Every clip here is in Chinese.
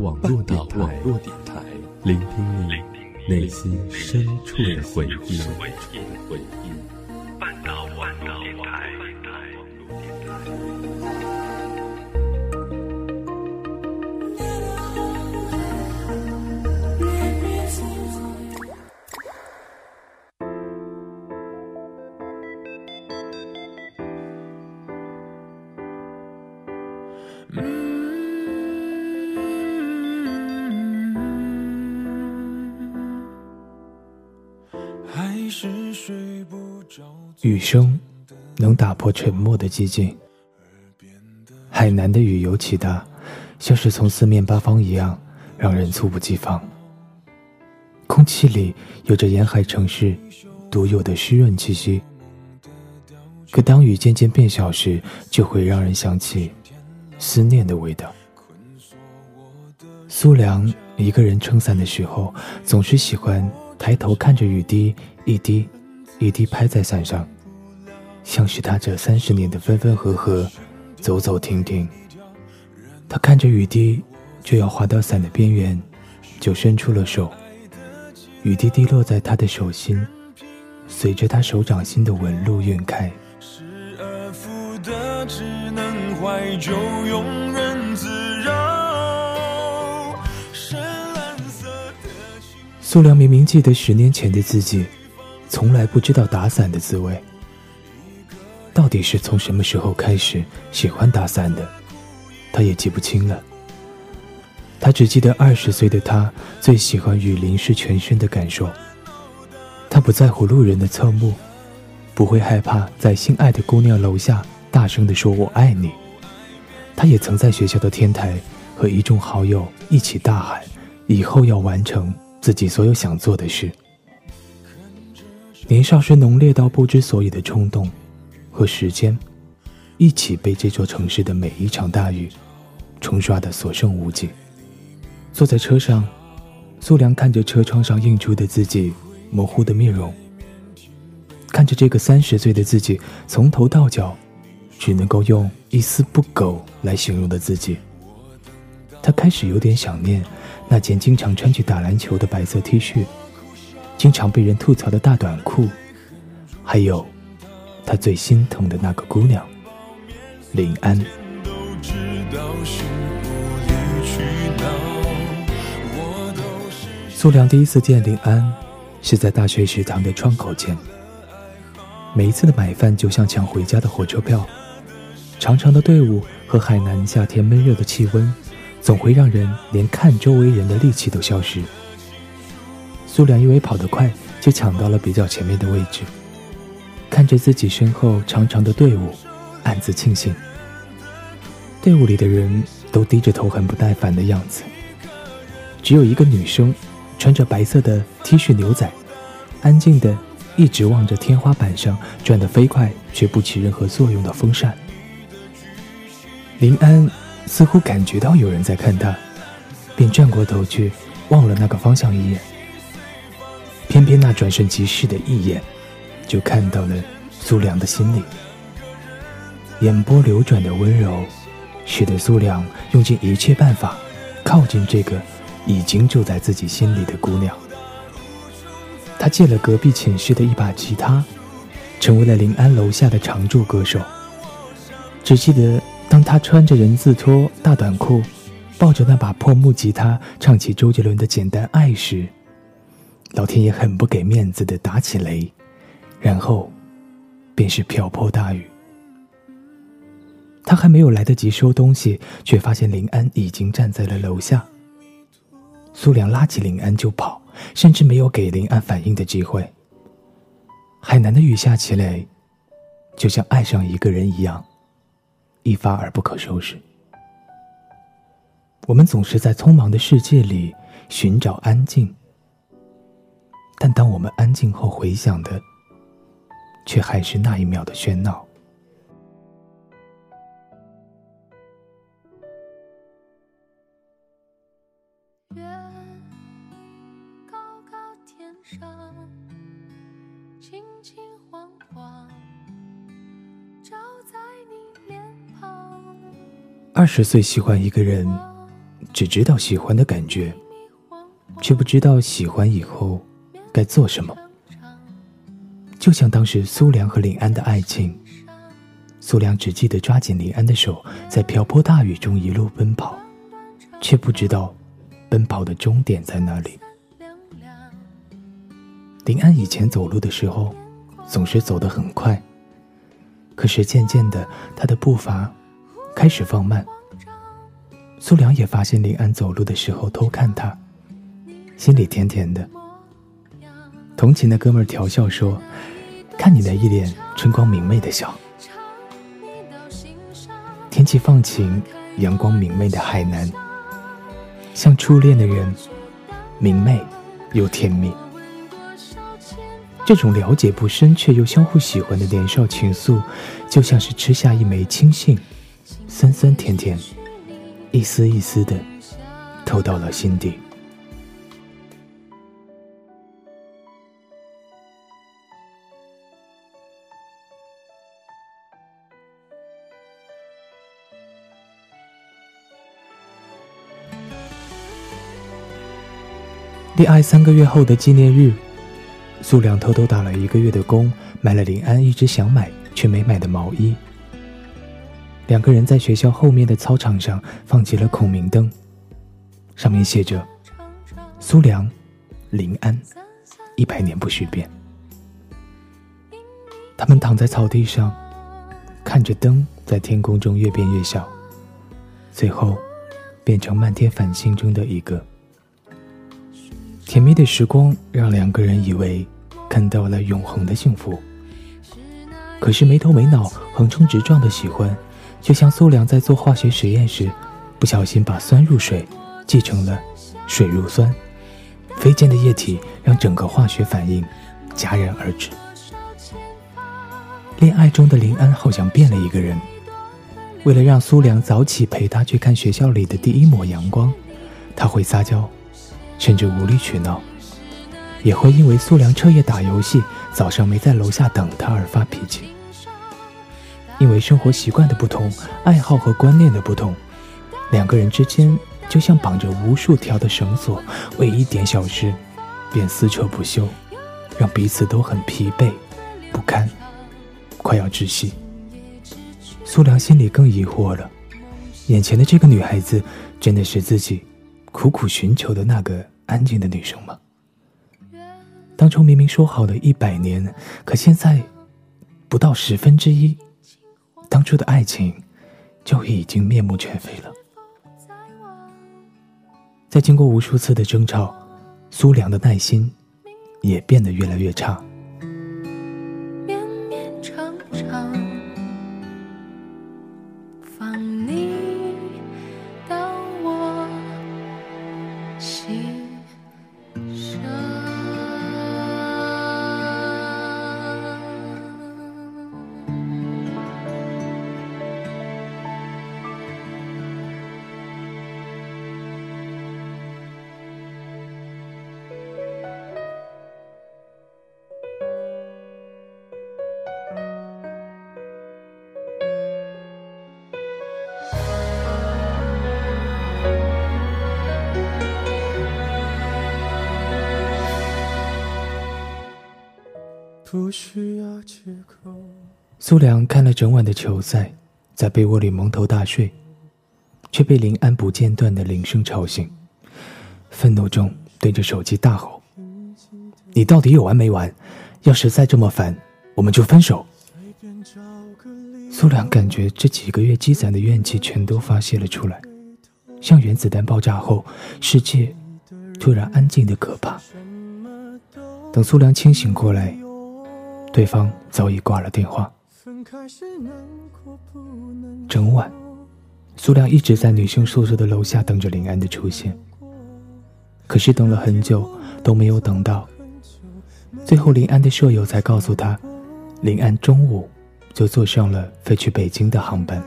网络电台，聆听你内心深处的回忆。雨声能打破沉默的寂静。海南的雨尤其大，像是从四面八方一样，让人猝不及防。空气里有着沿海城市独有的湿润气息。可当雨渐渐变小时，就会让人想起思念的味道。苏良一个人撑伞的时候，总是喜欢抬头看着雨滴一滴一滴拍在伞上，像是他这三十年的分分合合，走走停停。他看着雨滴就要滑到伞的边缘，就伸出了手。雨滴滴落在他的手心，随着他手掌心的纹路晕开。只能怀旧，庸人自扰。苏良明明记得十年前的自己，从来不知道打伞的滋味。到底是从什么时候开始喜欢打伞的，他也记不清了。他只记得二十岁的他最喜欢雨淋湿全身的感受。他不在乎路人的侧目，不会害怕在心爱的姑娘楼下。大声地说：“我爱你。”他也曾在学校的天台和一众好友一起大喊：“以后要完成自己所有想做的事。”年少时浓烈到不知所以的冲动，和时间，一起被这座城市的每一场大雨冲刷得所剩无几。坐在车上，苏良看着车窗上映出的自己模糊的面容，看着这个三十岁的自己从头到脚。只能够用一丝不苟来形容的自己。他开始有点想念那件经常穿去打篮球的白色 T 恤，经常被人吐槽的大短裤，还有他最心疼的那个姑娘林安。苏良第一次见林安，是在大学食堂的窗口前。每一次的买饭，就像抢回家的火车票。长长的队伍和海南夏天闷热的气温，总会让人连看周围人的力气都消失。苏良因为跑得快，就抢到了比较前面的位置。看着自己身后长长的队伍，暗自庆幸。队伍里的人都低着头，很不耐烦的样子。只有一个女生，穿着白色的 T 恤牛仔，安静的一直望着天花板上转得飞快却不起任何作用的风扇。林安似乎感觉到有人在看他，便转过头去望了那个方向一眼。偏偏那转瞬即逝的一眼，就看到了苏良的心里。眼波流转的温柔，使得苏良用尽一切办法靠近这个已经住在自己心里的姑娘。他借了隔壁寝室的一把吉他，成为了临安楼下的常驻歌手。只记得。当他穿着人字拖、大短裤，抱着那把破木吉他，唱起周杰伦的《简单爱》时，老天爷很不给面子的打起雷，然后便是瓢泼大雨。他还没有来得及收东西，却发现林安已经站在了楼下。苏良拉起林安就跑，甚至没有给林安反应的机会。海南的雨下起来，就像爱上一个人一样。一发而不可收拾。我们总是在匆忙的世界里寻找安静，但当我们安静后回想的，却还是那一秒的喧闹。二十岁喜欢一个人，只知道喜欢的感觉，却不知道喜欢以后该做什么。就像当时苏良和林安的爱情，苏良只记得抓紧林安的手，在瓢泼大雨中一路奔跑，却不知道奔跑的终点在哪里。林安以前走路的时候，总是走得很快。可是渐渐的，他的步伐开始放慢。苏良也发现林安走路的时候偷看他，心里甜甜的。同情的哥们儿调笑说：“看你那一脸春光明媚的笑。”天气放晴，阳光明媚的海南，像初恋的人，明媚又甜蜜。这种了解不深却又相互喜欢的年少情愫，就像是吃下一枚青杏，酸酸甜甜，一丝一丝的透到了心底。恋爱三个月后的纪念日。苏良偷偷打了一个月的工，买了林安一直想买却没买的毛衣。两个人在学校后面的操场上放起了孔明灯，上面写着“苏良，林安，一百年不许变”。他们躺在草地上，看着灯在天空中越变越小，最后变成漫天繁星中的一个。甜蜜的时光让两个人以为看到了永恒的幸福，可是没头没脑、横冲直撞的喜欢，就像苏良在做化学实验时，不小心把酸入水记成了水入酸，飞溅的液体让整个化学反应戛然而止。恋爱中的林安好像变了一个人，为了让苏良早起陪他去看学校里的第一抹阳光，他会撒娇。甚至无理取闹，也会因为苏良彻夜打游戏，早上没在楼下等他而发脾气。因为生活习惯的不同，爱好和观念的不同，两个人之间就像绑着无数条的绳索，为一点小事便撕扯不休，让彼此都很疲惫不堪，快要窒息。苏良心里更疑惑了，眼前的这个女孩子真的是自己？苦苦寻求的那个安静的女生吗？当初明明说好了一百年，可现在不到十分之一，当初的爱情就已经面目全非了。在经过无数次的争吵，苏良的耐心也变得越来越差。不需要借口苏良看了整晚的球赛，在被窝里蒙头大睡，却被林安不间断的铃声吵醒，愤怒中对着手机大吼：“你到底有完没完？要是再这么烦，我们就分手！”苏良感觉这几个月积攒的怨气全都发泄了出来，像原子弹爆炸后，世界突然安静的可怕。等苏良清醒过来。对方早已挂了电话。整晚，苏亮一直在女生宿舍的楼下等着林安的出现。可是等了很久都没有等到，最后林安的舍友才告诉他，林安中午就坐上了飞去北京的航班。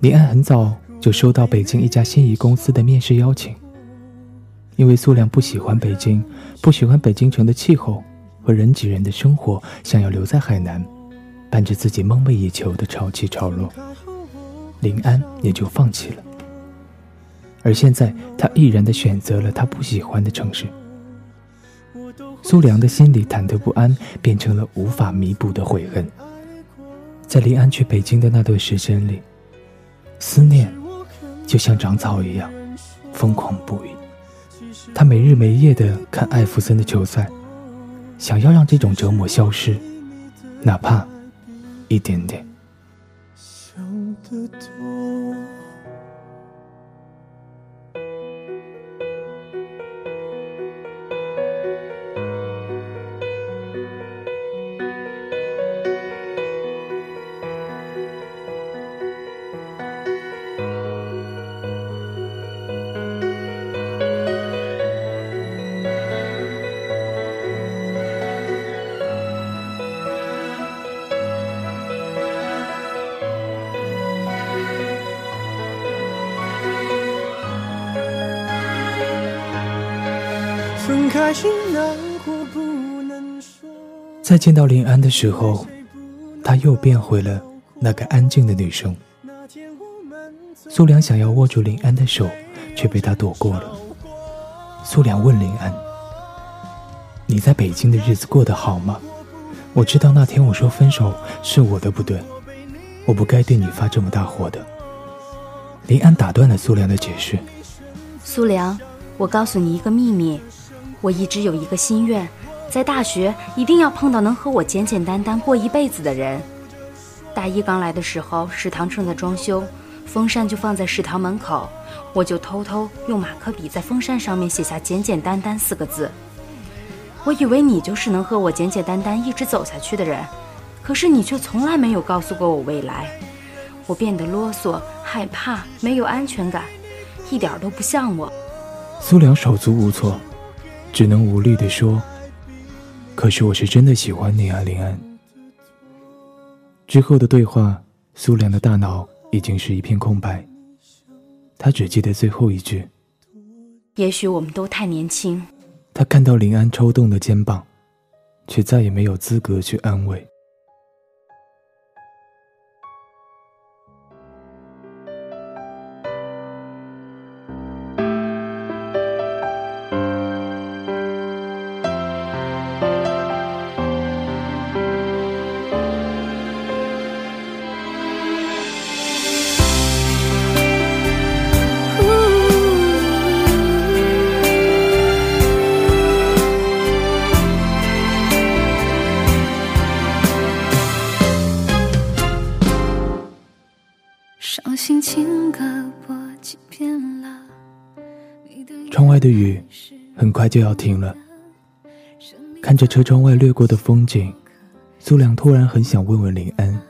林安很早就收到北京一家心仪公司的面试邀请。因为苏良不喜欢北京，不喜欢北京城的气候和人挤人的生活，想要留在海南，伴着自己梦寐以求的潮起潮落。林安也就放弃了。而现在，他毅然地选择了他不喜欢的城市。苏良的心里忐忑不安，变成了无法弥补的悔恨。在林安去北京的那段时间里，思念就像长草一样，疯狂不已。他没日没夜的看艾弗森的球赛，想要让这种折磨消失，哪怕一点点。在见到林安的时候，她又变回了那个安静的女生。苏良想要握住林安的手，却被他躲过了。苏良问林安：“你在北京的日子过得好吗？我知道那天我说分手是我的不对，我不该对你发这么大火的。”林安打断了苏良的解释：“苏良，我告诉你一个秘密。”我一直有一个心愿，在大学一定要碰到能和我简简单单过一辈子的人。大一刚来的时候，食堂正在装修，风扇就放在食堂门口，我就偷偷用马克笔在风扇上面写下“简简单单”四个字。我以为你就是能和我简简单单一直走下去的人，可是你却从来没有告诉过我未来。我变得啰嗦、害怕、没有安全感，一点都不像我。苏良手足无措。只能无力地说：“可是我是真的喜欢你啊，林安。”之后的对话，苏良的大脑已经是一片空白，他只记得最后一句：“也许我们都太年轻。”他看到林安抽动的肩膀，却再也没有资格去安慰。的雨很快就要停了，看着车窗外掠过的风景，苏良突然很想问问林安：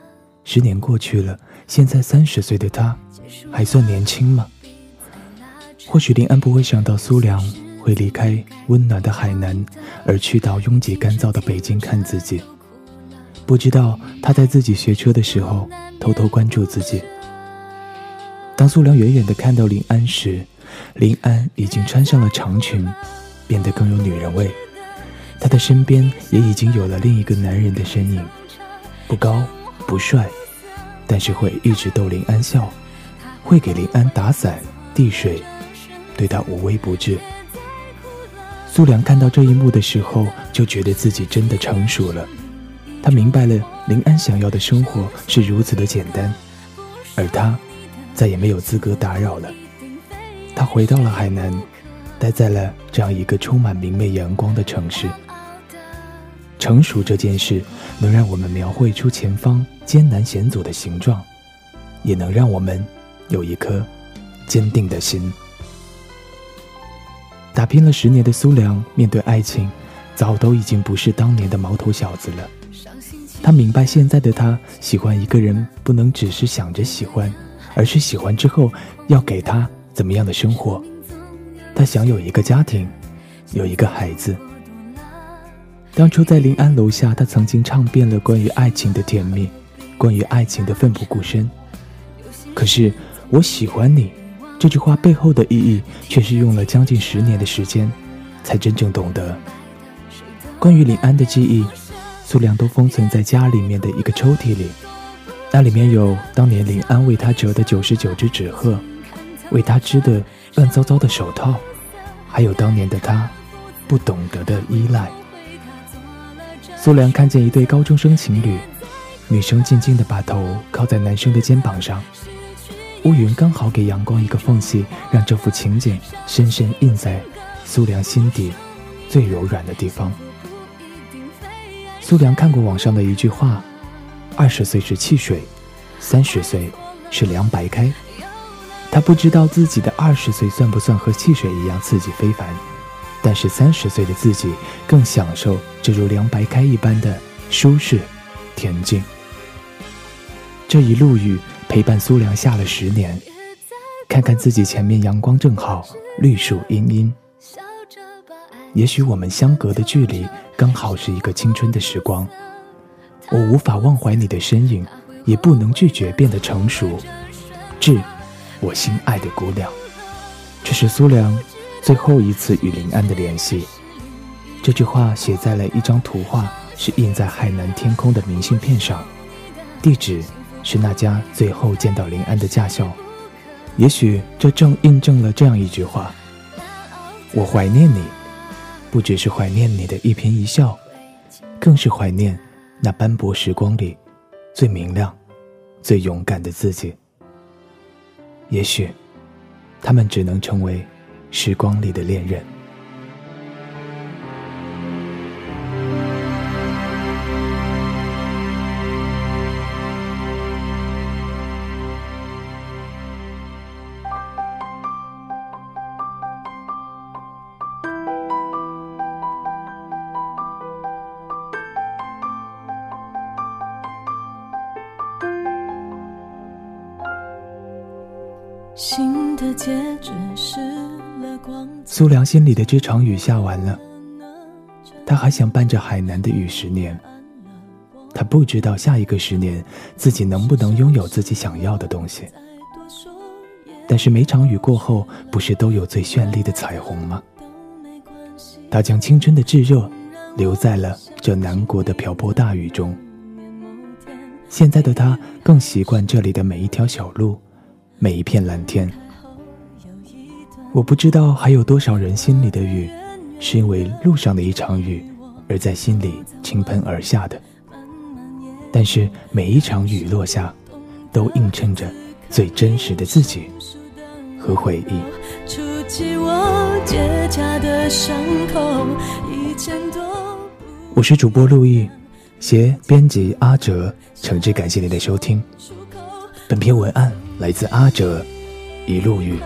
十年过去了，现在三十岁的他还算年轻吗？或许林安不会想到苏良会离开温暖的海南，而去到拥挤干燥的北京看自己。不知道他在自己学车的时候偷偷关注自己。当苏良远远地看到林安时，林安已经穿上了长裙，变得更有女人味。他的身边也已经有了另一个男人的身影，不高不帅，但是会一直逗林安笑，会给林安打伞递水，对他无微不至。苏良看到这一幕的时候，就觉得自己真的成熟了。他明白了林安想要的生活是如此的简单，而他再也没有资格打扰了。他回到了海南，待在了这样一个充满明媚阳光的城市。成熟这件事，能让我们描绘出前方艰难险阻的形状，也能让我们有一颗坚定的心。打拼了十年的苏良，面对爱情，早都已经不是当年的毛头小子了。他明白，现在的他喜欢一个人，不能只是想着喜欢，而是喜欢之后要给他。怎么样的生活？他想有一个家庭，有一个孩子。当初在临安楼下，他曾经唱遍了关于爱情的甜蜜，关于爱情的奋不顾身。可是“我喜欢你”这句话背后的意义，却是用了将近十年的时间，才真正懂得。关于临安的记忆，苏良都封存在家里面的一个抽屉里。那里面有当年林安为他折的九十九只纸鹤，为他织的乱糟糟的手套，还有当年的他不懂得的依赖。苏良看见一对高中生情侣，女生静静地把头靠在男生的肩膀上，乌云刚好给阳光一个缝隙，让这幅情景深深印在苏良心底最柔软的地方。苏良看过网上的一句话：“二十岁是汽水，三十岁是凉白开。”他不知道自己的二十岁算不算和汽水一样刺激非凡。但是三十岁的自己更享受这如凉白开一般的舒适、恬静。这一路雨陪伴苏良下了十年，看看自己前面阳光正好，绿树茵茵。也许我们相隔的距离刚好是一个青春的时光。我无法忘怀你的身影，也不能拒绝变得成熟。致我心爱的姑娘，这是苏良。最后一次与林安的联系，这句话写在了一张图画，是印在海南天空的明信片上，地址是那家最后见到林安的驾校。也许这正印证了这样一句话：我怀念你，不只是怀念你的一颦一笑，更是怀念那斑驳时光里最明亮、最勇敢的自己。也许，他们只能成为。时光里的恋人。心里的这场雨下完了，他还想伴着海南的雨十年。他不知道下一个十年自己能不能拥有自己想要的东西。但是每场雨过后，不是都有最绚丽的彩虹吗？他将青春的炙热留在了这南国的瓢泼大雨中。现在的他更习惯这里的每一条小路，每一片蓝天。我不知道还有多少人心里的雨，是因为路上的一场雨，而在心里倾盆而下的。但是每一场雨落下，都映衬着最真实的自己和回忆。我是主播陆毅，携编辑阿哲，诚挚感谢您的收听。本篇文案来自阿哲，一路雨。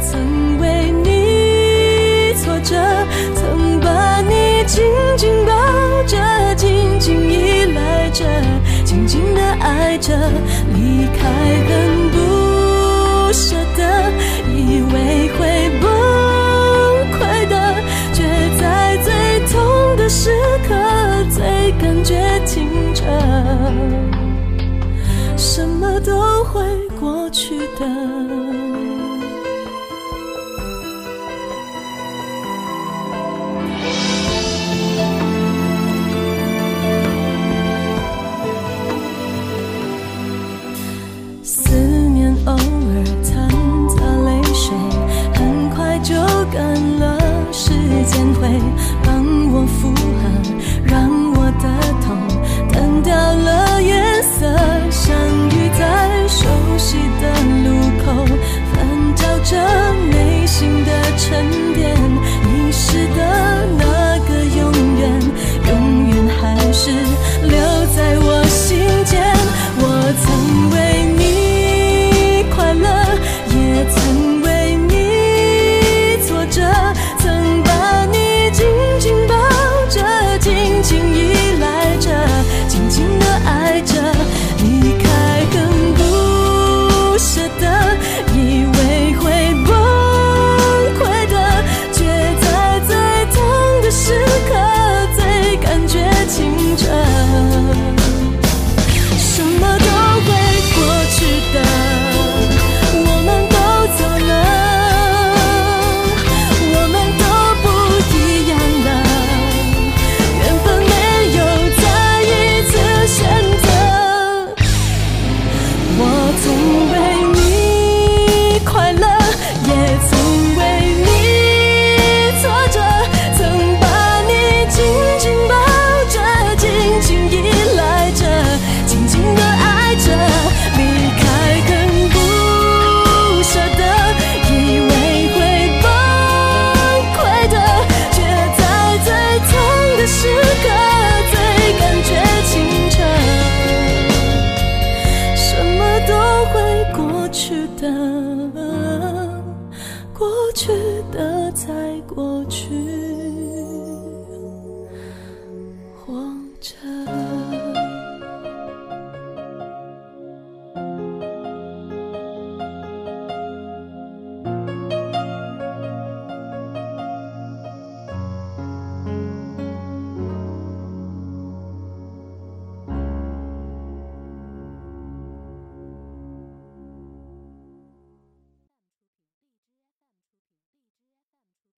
曾为你挫折，曾把你紧紧抱着，紧紧依赖着，紧紧的爱着，离开很不舍得，以为会崩溃的，却在最痛的时刻，最感觉清澈，什么都会过去的。